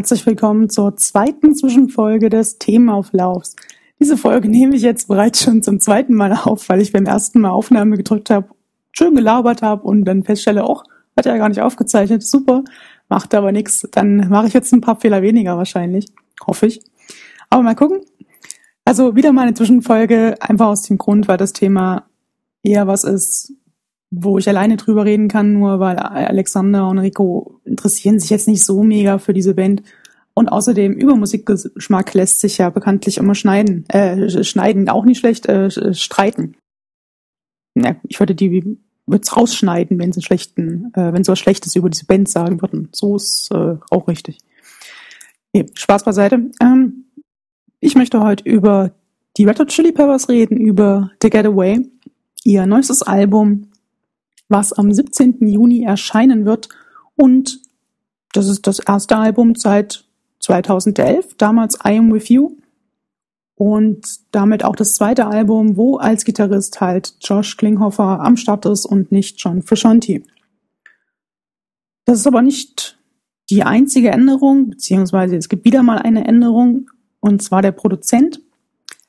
Herzlich willkommen zur zweiten Zwischenfolge des Themenauflaufs. Diese Folge nehme ich jetzt bereits schon zum zweiten Mal auf, weil ich beim ersten Mal Aufnahme gedrückt habe, schön gelabert habe und dann feststelle, auch hat er ja gar nicht aufgezeichnet, super, macht aber nichts. Dann mache ich jetzt ein paar Fehler weniger wahrscheinlich, hoffe ich. Aber mal gucken. Also wieder mal eine Zwischenfolge, einfach aus dem Grund, weil das Thema eher was ist, wo ich alleine drüber reden kann, nur weil Alexander und Rico interessieren sich jetzt nicht so mega für diese Band. Und außerdem über Musikgeschmack lässt sich ja bekanntlich immer schneiden, äh, schneiden, auch nicht schlecht, äh, streiten. Ja, ich würde die würde rausschneiden, wenn sie schlechten, äh, wenn sie was Schlechtes über diese Band sagen würden. So ist äh, auch richtig. Nee, Spaß beiseite. Ähm, ich möchte heute über die Red Hot Chili Peppers reden, über The Getaway, ihr neuestes Album was am 17. Juni erscheinen wird. Und das ist das erste Album seit 2011, damals I Am With You. Und damit auch das zweite Album, wo als Gitarrist halt Josh Klinghoffer am Start ist und nicht John Frusciante. Das ist aber nicht die einzige Änderung, beziehungsweise es gibt wieder mal eine Änderung, und zwar der Produzent.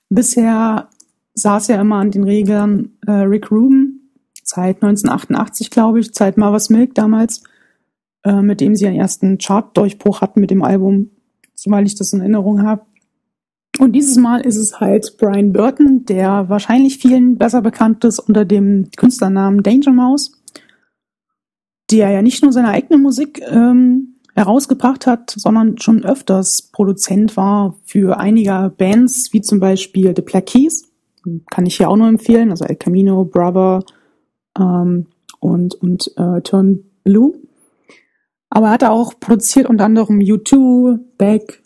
Bisher saß ja immer an den Regeln äh, Rick Rubin, seit 1988, glaube ich, seit Marvas Milk damals, äh, mit dem sie ihren ersten Chart-Durchbruch hatten mit dem Album, zumal ich das in Erinnerung habe. Und dieses Mal ist es halt Brian Burton, der wahrscheinlich vielen besser bekannt ist unter dem Künstlernamen Danger Mouse, der ja nicht nur seine eigene Musik ähm, herausgebracht hat, sondern schon öfters Produzent war für einige Bands, wie zum Beispiel The Black Keys, kann ich hier auch nur empfehlen, also El Camino, Brother, ähm, und, und äh, Turn Blue. Aber er hat auch produziert unter anderem U2, Beck,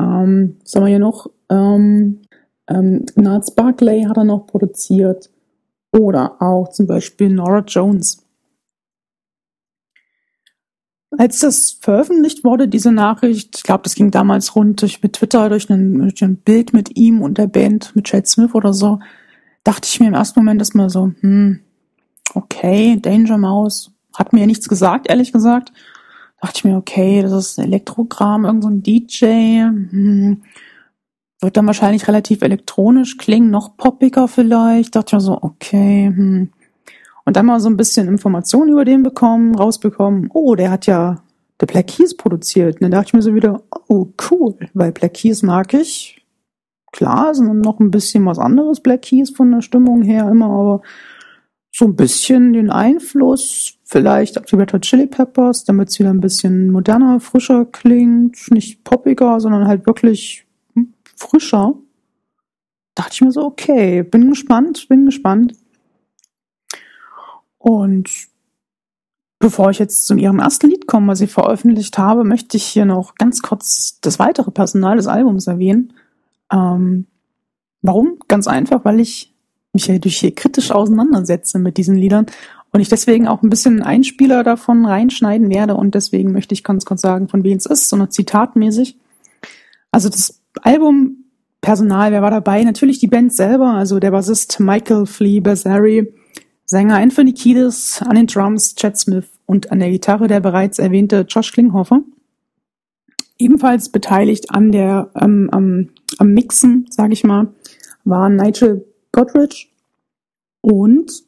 ähm, was haben wir hier noch? Ähm, ähm, Nats Barclay hat er noch produziert. Oder auch zum Beispiel Nora Jones. Als das veröffentlicht wurde, diese Nachricht, ich glaube, das ging damals rund durch mit Twitter, durch ein, durch ein Bild mit ihm und der Band, mit Chad Smith oder so, dachte ich mir im ersten Moment erstmal so, hm, okay, Danger Mouse, hat mir nichts gesagt, ehrlich gesagt. Dachte ich mir, okay, das ist Elektrogramm, irgend so ein DJ, hm, wird dann wahrscheinlich relativ elektronisch klingen, noch poppiger vielleicht. Dachte ich mir so, okay, hm. Und dann mal so ein bisschen Informationen über den bekommen, rausbekommen. Oh, der hat ja The Black Keys produziert. Und dann dachte ich mir so wieder, oh, cool, weil Black Keys mag ich. Klar, sind noch ein bisschen was anderes Black Keys von der Stimmung her immer, aber so ein bisschen den Einfluss vielleicht auf die Red Hot Chili Peppers, damit es wieder ein bisschen moderner, frischer klingt, nicht poppiger, sondern halt wirklich frischer. Dachte ich mir so, okay, bin gespannt, bin gespannt. Und bevor ich jetzt zu ihrem ersten Lied komme, was ich veröffentlicht habe, möchte ich hier noch ganz kurz das weitere Personal des Albums erwähnen. Ähm, warum? Ganz einfach, weil ich mich ja durch hier kritisch auseinandersetze mit diesen Liedern und ich deswegen auch ein bisschen Einspieler davon reinschneiden werde und deswegen möchte ich ganz kurz sagen, von wem es ist, so eine zitatmäßig. Also das Album Personal, wer war dabei? Natürlich die Band selber, also der Bassist Michael Flea Bassari, Sänger Anthony Kiedis, an den Drums Chad Smith und an der Gitarre der bereits erwähnte Josh Klinghoffer. Ebenfalls beteiligt an der ähm, am, am Mixen, sage ich mal, waren Nigel Godrich und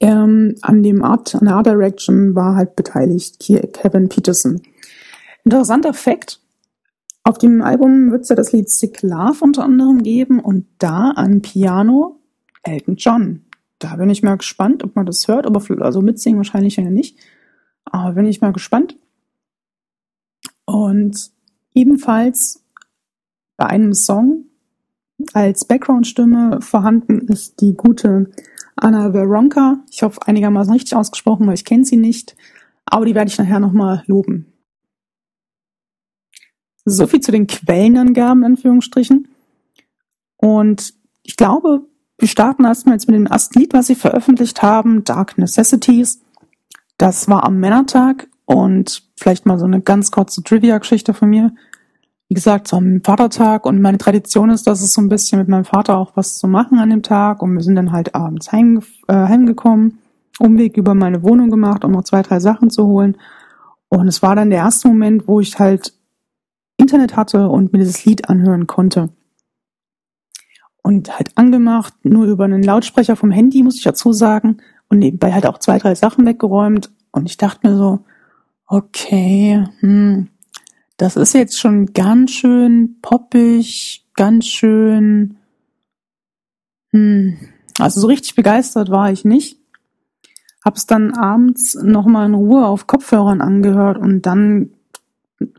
ähm, an dem Art, an der Art Direction war halt beteiligt Kevin Peterson. Interessanter Fakt. Auf dem Album wird es ja das Lied Sick Love unter anderem geben und da an Piano Elton John. Da bin ich mal gespannt, ob man das hört, aber also mitsingen wahrscheinlich ja nicht. Aber bin ich mal gespannt. Und ebenfalls bei einem Song als Background-Stimme vorhanden ist die gute Anna Veronka. Ich hoffe einigermaßen richtig ausgesprochen, weil ich kenne sie nicht. Aber die werde ich nachher nochmal loben. So viel zu den Quellenangaben, in Anführungsstrichen. Und ich glaube, wir starten erstmal jetzt mit dem ersten Lied, was sie veröffentlicht haben, Dark Necessities. Das war am Männertag und vielleicht mal so eine ganz kurze Trivia-Geschichte von mir wie gesagt, am Vatertag und meine Tradition ist, dass es so ein bisschen mit meinem Vater auch was zu machen an dem Tag und wir sind dann halt abends heim, äh, heimgekommen, Umweg über meine Wohnung gemacht, um noch zwei, drei Sachen zu holen und es war dann der erste Moment, wo ich halt Internet hatte und mir dieses Lied anhören konnte. Und halt angemacht, nur über einen Lautsprecher vom Handy, muss ich dazu sagen. Und nebenbei halt auch zwei, drei Sachen weggeräumt. Und ich dachte mir so, okay, hm, das ist jetzt schon ganz schön poppig, ganz schön, hm, also so richtig begeistert war ich nicht. Hab's dann abends nochmal in Ruhe auf Kopfhörern angehört und dann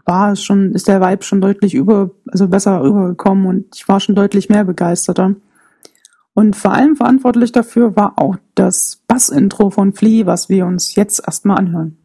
war es schon, ist der Vibe schon deutlich über, also besser rübergekommen und ich war schon deutlich mehr begeisterter. Und vor allem verantwortlich dafür war auch das Bass-Intro von Flea, was wir uns jetzt erstmal anhören.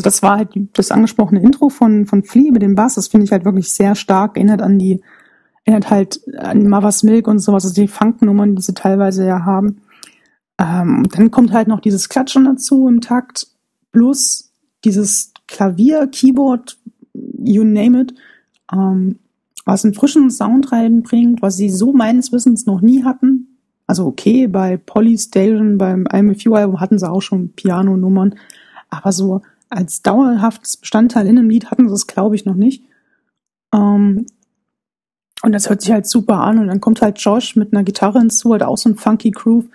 Also das war halt das angesprochene Intro von, von Flea mit dem Bass. Das finde ich halt wirklich sehr stark. Erinnert an die, erinnert halt an Mother's Milk und sowas, also die Funknummern, die sie teilweise ja haben. Ähm, dann kommt halt noch dieses Klatschen dazu im Takt, plus dieses Klavier, Keyboard, you name it, ähm, was einen frischen Sound reinbringt, was sie so meines Wissens noch nie hatten. Also okay, bei Polystation, beim I'm a Few Album hatten sie auch schon Piano-Nummern, aber so als dauerhaftes Bestandteil in einem Lied hatten sie es, glaube ich, noch nicht. Ähm, und das hört sich halt super an. Und dann kommt halt Josh mit einer Gitarre hinzu, halt auch so ein funky Groove.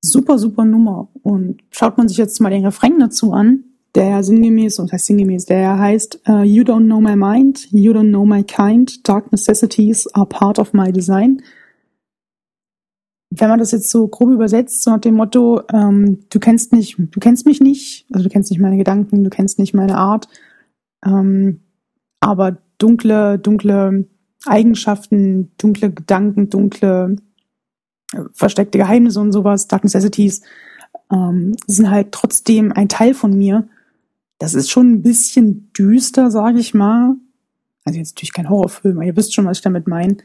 Super, super Nummer. Und schaut man sich jetzt mal den Refrain dazu an, der sinngemäß, und heißt sinngemäß, der heißt uh, You don't know my mind, you don't know my kind, dark necessities are part of my design wenn man das jetzt so grob übersetzt, so nach dem Motto, ähm, du kennst nicht, du kennst mich nicht, also du kennst nicht meine Gedanken, du kennst nicht meine Art, ähm, aber dunkle, dunkle Eigenschaften, dunkle Gedanken, dunkle äh, versteckte Geheimnisse und sowas, Dark Necessities, ähm, sind halt trotzdem ein Teil von mir. Das ist schon ein bisschen düster, sage ich mal. Also jetzt natürlich kein Horrorfilm, aber ihr wisst schon, was ich damit meine.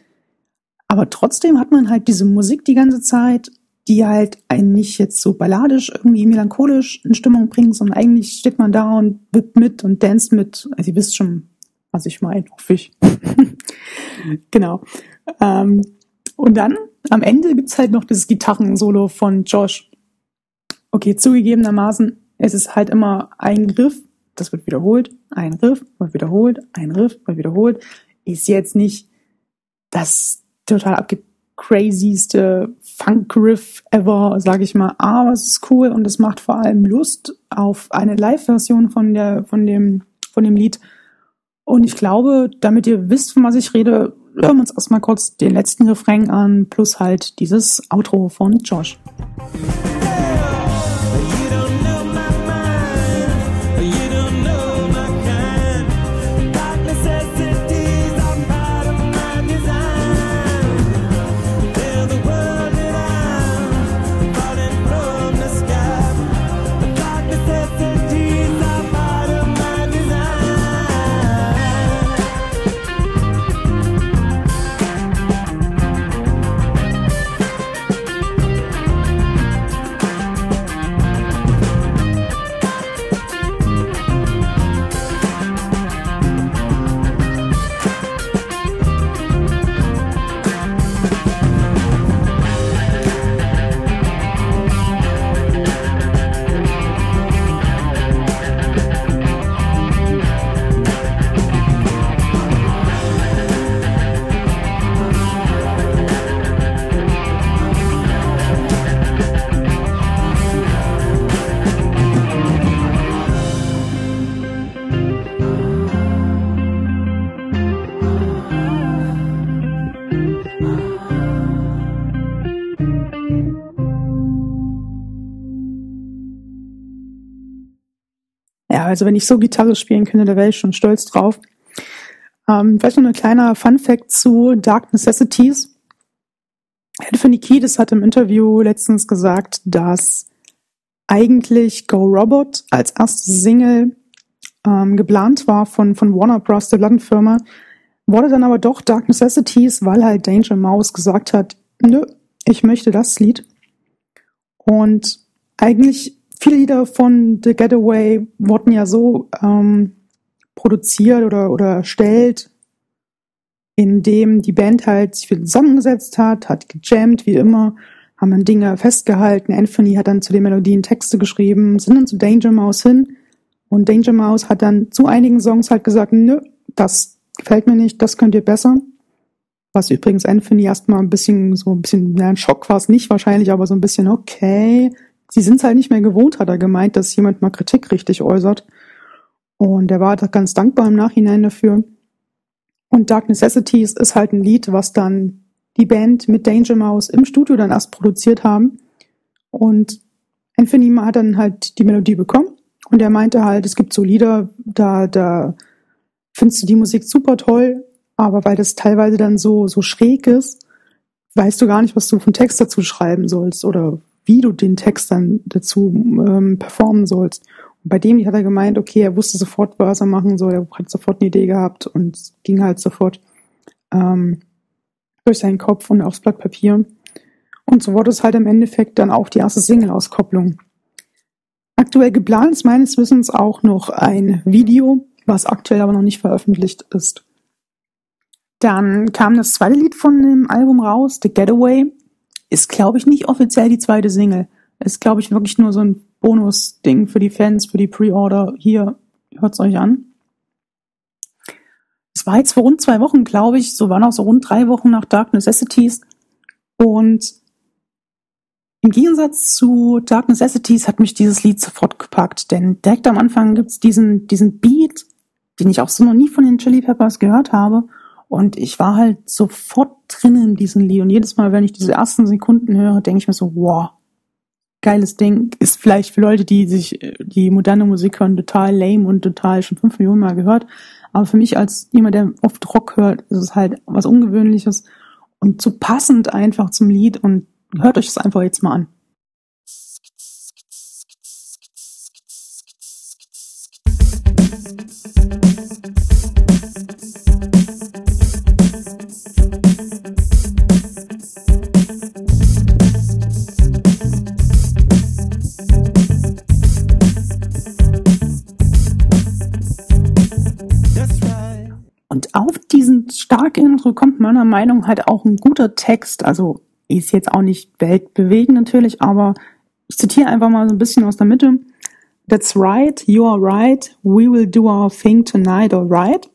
Aber trotzdem hat man halt diese Musik die ganze Zeit, die halt einen nicht jetzt so balladisch, irgendwie melancholisch in Stimmung bringt, sondern eigentlich steht man da und wippt mit und danst mit. Also ihr wisst schon, was ich meine, hoffe ich. genau. Ähm, und dann am Ende gibt's halt noch das Gitarrensolo von Josh. Okay, zugegebenermaßen, es ist halt immer ein Riff, das wird wiederholt, ein Riff wird wiederholt, ein Riff wird wiederholt. Ist jetzt nicht das total abgecrazyste Funk-Riff ever, sag ich mal. Aber es ist cool und es macht vor allem Lust auf eine Live-Version von von dem, von dem Lied. Und ich glaube, damit ihr wisst, von was ich rede, hören wir uns erstmal kurz den letzten Refrain an, plus halt dieses Outro von Josh. Also wenn ich so Gitarre spielen könnte, da wäre ich schon stolz drauf. Ähm, vielleicht noch ein kleiner Fun Fact zu Dark Necessities. Anthony Kiedis hat im Interview letztens gesagt, dass eigentlich Go Robot als erste Single ähm, geplant war von, von Warner Bros., der Plattenfirma, wurde dann aber doch Dark Necessities, weil halt Danger Mouse gesagt hat, nö, ich möchte das Lied. Und eigentlich viele Lieder von The Getaway wurden ja so ähm, produziert oder, oder erstellt, indem die Band halt sich wieder zusammengesetzt hat, hat gejammt, wie immer, haben dann Dinge festgehalten. Anthony hat dann zu den Melodien Texte geschrieben, sind dann zu Danger Mouse hin und Danger Mouse hat dann zu einigen Songs halt gesagt, nö, das gefällt mir nicht, das könnt ihr besser. Was übrigens Anthony erstmal ein bisschen, so ein bisschen, ja, ein Schock war es nicht wahrscheinlich, aber so ein bisschen, okay. Sie sind es halt nicht mehr gewohnt, hat er gemeint, dass jemand mal Kritik richtig äußert. Und er war da ganz dankbar im Nachhinein dafür. Und Dark Necessities ist halt ein Lied, was dann die Band mit Danger Mouse im Studio dann erst produziert haben. Und Anthony hat dann halt die Melodie bekommen. Und er meinte halt, es gibt so Lieder, da, da findest du die Musik super toll, aber weil das teilweise dann so, so schräg ist, weißt du gar nicht, was du von Text dazu schreiben sollst oder wie du den Text dann dazu ähm, performen sollst. Und bei dem hat er gemeint, okay, er wusste sofort, was er machen soll, er hat sofort eine Idee gehabt und ging halt sofort ähm, durch seinen Kopf und aufs Blatt Papier. Und so wurde es halt im Endeffekt dann auch die erste Single-Auskopplung. Aktuell geplant ist meines Wissens auch noch ein Video, was aktuell aber noch nicht veröffentlicht ist. Dann kam das zweite Lied von dem Album raus, The Getaway. Ist, glaube ich, nicht offiziell die zweite Single. Ist, glaube ich, wirklich nur so ein Bonus-Ding für die Fans, für die Pre-Order. Hier, hört's euch an. Es war jetzt vor rund zwei Wochen, glaube ich, so waren auch so rund drei Wochen nach Dark Necessities. Und im Gegensatz zu Dark Necessities hat mich dieses Lied sofort gepackt, denn direkt am Anfang gibt's diesen, diesen Beat, den ich auch so noch nie von den Chili Peppers gehört habe. Und ich war halt sofort drin in diesem Lied. Und jedes Mal, wenn ich diese ersten Sekunden höre, denke ich mir so, wow, geiles Ding. Ist vielleicht für Leute, die sich die moderne Musik hören, total lame und total schon fünf Millionen Mal gehört. Aber für mich als jemand, der oft Rock hört, ist es halt was Ungewöhnliches und zu passend einfach zum Lied. Und hört euch das einfach jetzt mal an. Intro kommt meiner Meinung halt auch ein guter Text. Also ist jetzt auch nicht weltbewegend natürlich, aber ich zitiere einfach mal so ein bisschen aus der Mitte. That's right, you are right, we will do our thing tonight, alright.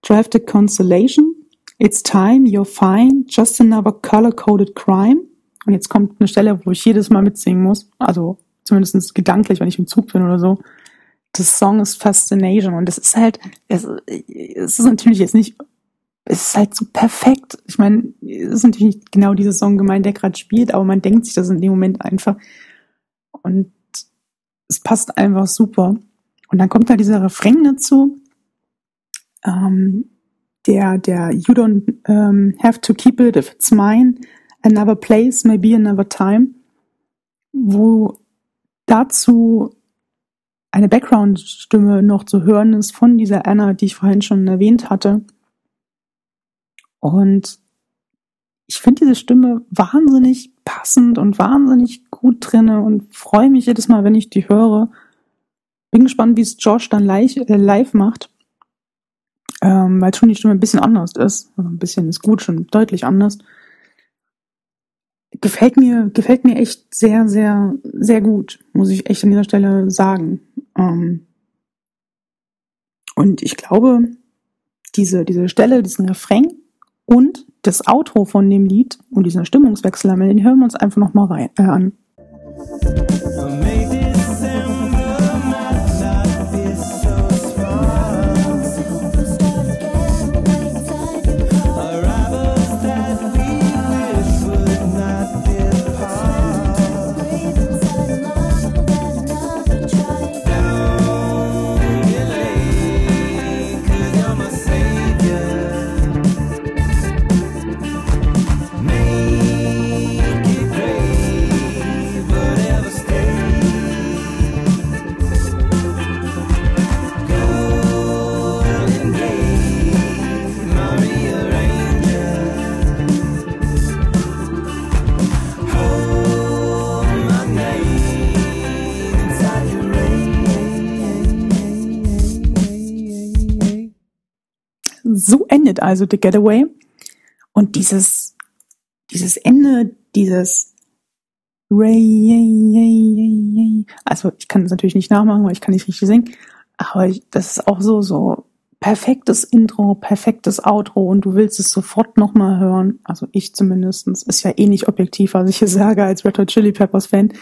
Drafted constellation, it's time, you're fine, just another color-coded crime. Und jetzt kommt eine Stelle, wo ich jedes Mal mitsingen muss. Also zumindest gedanklich, wenn ich im Zug bin oder so. Das Song ist Fascination und das ist halt, es ist natürlich jetzt nicht es ist halt so perfekt. Ich meine, es ist natürlich genau dieser Song gemeint, der gerade spielt, aber man denkt sich das in dem Moment einfach. Und es passt einfach super. Und dann kommt da dieser Refrain dazu, ähm, der, der You don't um, have to keep it if it's mine, another place, maybe another time, wo dazu eine Background-Stimme noch zu hören ist von dieser Anna, die ich vorhin schon erwähnt hatte und ich finde diese Stimme wahnsinnig passend und wahnsinnig gut drinne und freue mich jedes Mal, wenn ich die höre. Bin gespannt, wie es Josh dann live, äh, live macht, ähm, weil schon die Stimme ein bisschen anders ist. Also ein bisschen ist gut, schon deutlich anders. Gefällt mir, gefällt mir echt sehr, sehr, sehr gut, muss ich echt an dieser Stelle sagen. Ähm, und ich glaube, diese, diese Stelle, diesen Refrain, und das Outro von dem Lied und dieser Stimmungswechsel, den hören wir uns einfach nochmal äh, an. Endet also The Getaway. Und dieses, dieses Ende, dieses Ray, also ich kann es natürlich nicht nachmachen, weil ich kann nicht richtig singen, aber ich, das ist auch so, so perfektes Intro, perfektes Outro und du willst es sofort nochmal hören. Also ich zumindestens Ist ja eh nicht objektiv, was ich hier sage als Red Hot Chili Peppers Fan.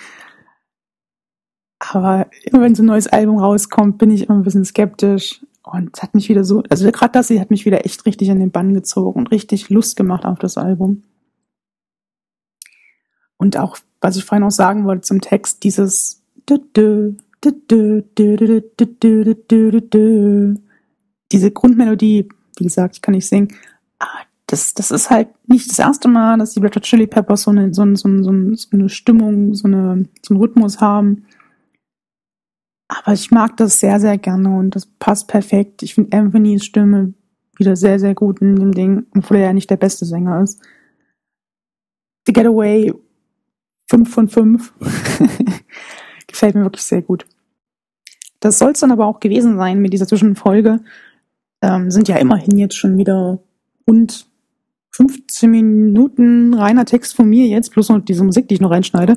Aber immer wenn so ein neues Album rauskommt, bin ich immer ein bisschen skeptisch. Und es hat mich wieder so, also gerade das hier hat mich wieder echt richtig in den Bann gezogen und richtig Lust gemacht auf das Album. Und auch, was ich vorhin noch sagen wollte zum Text, dieses diese Grundmelodie, wie gesagt, ich kann nicht singen, das, das ist halt nicht das erste Mal, dass die Red Hot Chili Peppers so eine, so, eine, so, eine, so eine Stimmung, so, eine, so einen Rhythmus haben. Aber ich mag das sehr, sehr gerne und das passt perfekt. Ich finde Anthony's Stimme wieder sehr, sehr gut in dem Ding, obwohl er ja nicht der beste Sänger ist. The Getaway 5 von 5. Gefällt mir wirklich sehr gut. Das soll es dann aber auch gewesen sein mit dieser Zwischenfolge. Ähm, sind ja immerhin jetzt schon wieder und 15 Minuten reiner Text von mir jetzt, plus noch diese Musik, die ich noch reinschneide.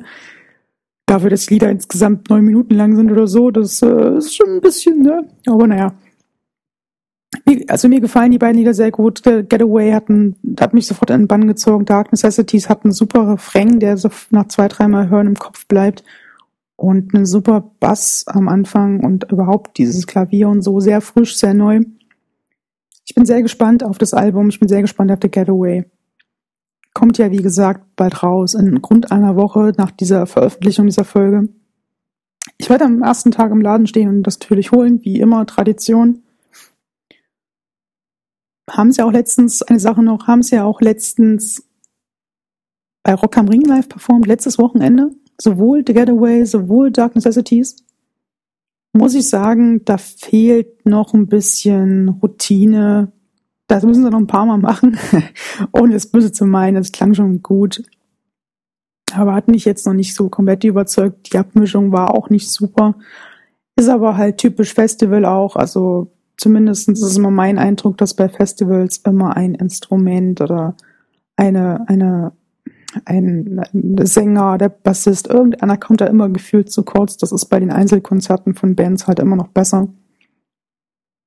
Dafür, dass Lieder insgesamt neun Minuten lang sind oder so, das äh, ist schon ein bisschen, ne? Aber naja. Also mir gefallen die beiden Lieder sehr gut. Getaway hatten, hat mich sofort in den Bann gezogen. Dark Necessities hat einen super Refrain, der so nach zwei, dreimal hören im Kopf bleibt. Und einen super Bass am Anfang und überhaupt dieses Klavier und so sehr frisch, sehr neu. Ich bin sehr gespannt auf das Album. Ich bin sehr gespannt auf The Getaway. Kommt ja, wie gesagt, bald raus, in Grund einer Woche nach dieser Veröffentlichung dieser Folge. Ich werde am ersten Tag im Laden stehen und das natürlich holen, wie immer, Tradition. Haben sie auch letztens, eine Sache noch, haben sie ja auch letztens bei Rock am Ring live performt, letztes Wochenende. Sowohl The Getaway, sowohl Dark Necessities muss ich sagen, da fehlt noch ein bisschen Routine. Das müssen sie noch ein paar Mal machen, ohne das Böse zu meinen. Das klang schon gut. Aber hat mich jetzt noch nicht so komplett überzeugt. Die Abmischung war auch nicht super. Ist aber halt typisch Festival auch. Also zumindest ist es immer mein Eindruck, dass bei Festivals immer ein Instrument oder eine, eine ein, Sänger, der Bassist, irgendeiner kommt da immer gefühlt zu kurz. Das ist bei den Einzelkonzerten von Bands halt immer noch besser.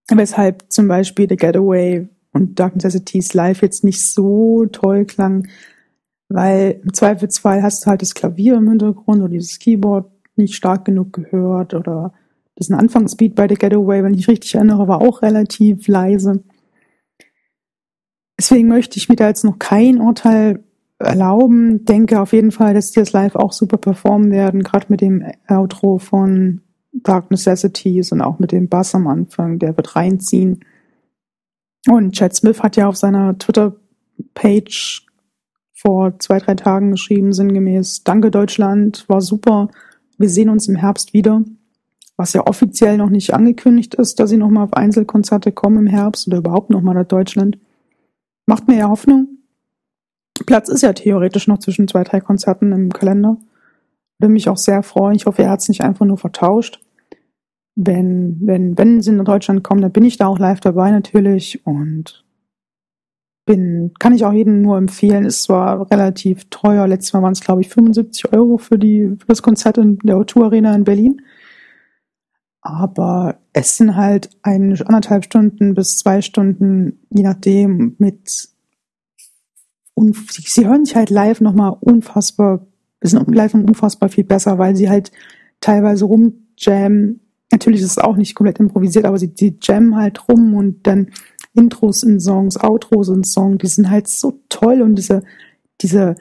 Weshalb zum Beispiel The Getaway und Dark Necessities live jetzt nicht so toll klang, weil im Zweifelsfall hast du halt das Klavier im Hintergrund oder dieses Keyboard nicht stark genug gehört oder diesen Anfangsbeat bei The Getaway, wenn ich richtig erinnere, war auch relativ leise. Deswegen möchte ich mir da jetzt noch kein Urteil erlauben. Denke auf jeden Fall, dass die das live auch super performen werden, gerade mit dem Outro von Dark Necessities und auch mit dem Bass am Anfang, der wird reinziehen. Und Chad Smith hat ja auf seiner Twitter-Page vor zwei, drei Tagen geschrieben, sinngemäß, Danke Deutschland, war super, wir sehen uns im Herbst wieder. Was ja offiziell noch nicht angekündigt ist, dass sie nochmal auf Einzelkonzerte kommen im Herbst oder überhaupt nochmal nach Deutschland. Macht mir ja Hoffnung. Platz ist ja theoretisch noch zwischen zwei, drei Konzerten im Kalender. Würde mich auch sehr freuen. Ich hoffe, er hat es nicht einfach nur vertauscht. Wenn, wenn, wenn sie nach Deutschland kommen, dann bin ich da auch live dabei natürlich und bin, kann ich auch jedem nur empfehlen. Ist zwar relativ teuer. Letztes Mal waren es, glaube ich, 75 Euro für die, für das Konzert in der O2 Arena in Berlin. Aber es sind halt eine, anderthalb Stunden bis zwei Stunden, je nachdem, mit und sie hören sich halt live nochmal unfassbar, sind live unfassbar viel besser, weil sie halt teilweise rumjammen. Natürlich ist es auch nicht komplett improvisiert, aber sie, sie jammen halt rum und dann Intros in Songs, Outros in Songs, die sind halt so toll und diese, diese,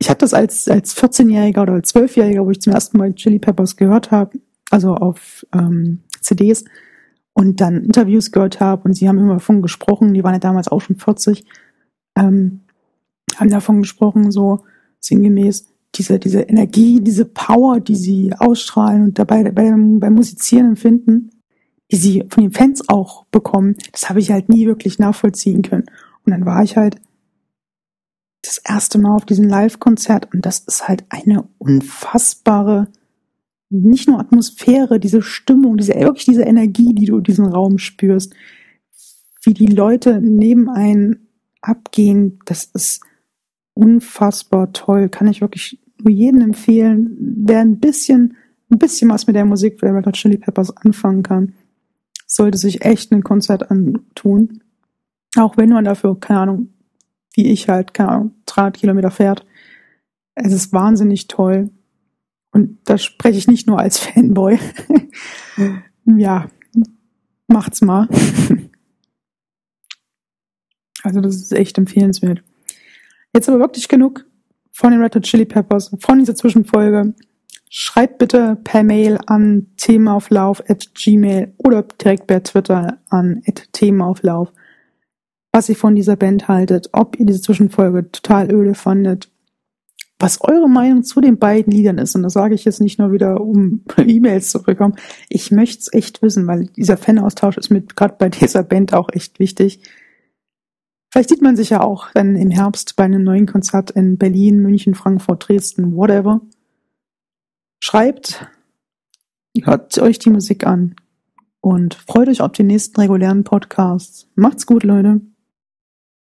ich hatte das als, als 14-Jähriger oder als 12-Jähriger, wo ich zum ersten Mal Chili Peppers gehört habe, also auf ähm, CDs und dann Interviews gehört habe und sie haben immer davon gesprochen, die waren ja damals auch schon 40, ähm, haben davon gesprochen, so sinngemäß, diese, diese Energie, diese Power, die sie ausstrahlen und dabei beim, beim Musizieren empfinden, die sie von den Fans auch bekommen, das habe ich halt nie wirklich nachvollziehen können. Und dann war ich halt das erste Mal auf diesem Live-Konzert und das ist halt eine unfassbare, nicht nur Atmosphäre, diese Stimmung, diese, wirklich diese Energie, die du in diesem Raum spürst. wie die Leute neben einen abgehen, das ist unfassbar toll. Kann ich wirklich nur jedem empfehlen, wer ein bisschen, ein bisschen was mit der Musik der Red Hot Chili Peppers anfangen kann, sollte sich echt ein Konzert antun. Auch wenn man dafür, keine Ahnung, wie ich halt, keine Ahnung, 300 Kilometer fährt. Es ist wahnsinnig toll. Und da spreche ich nicht nur als Fanboy. ja, macht's mal. also das ist echt empfehlenswert. Jetzt aber wirklich genug von den Red Hot Chili Peppers, von dieser Zwischenfolge. Schreibt bitte per Mail an themaauflauf at gmail oder direkt per Twitter an at themaauflauf, was ihr von dieser Band haltet, ob ihr diese Zwischenfolge total öde fandet, was eure Meinung zu den beiden Liedern ist. Und das sage ich jetzt nicht nur wieder, um E-Mails zu bekommen. Ich möchte es echt wissen, weil dieser Fanaustausch ist mir gerade bei dieser Band auch echt wichtig. Vielleicht sieht man sich ja auch dann im Herbst bei einem neuen Konzert in Berlin, München, Frankfurt, Dresden, whatever. Schreibt, hört euch die Musik an und freut euch auf die nächsten regulären Podcasts. Macht's gut, Leute.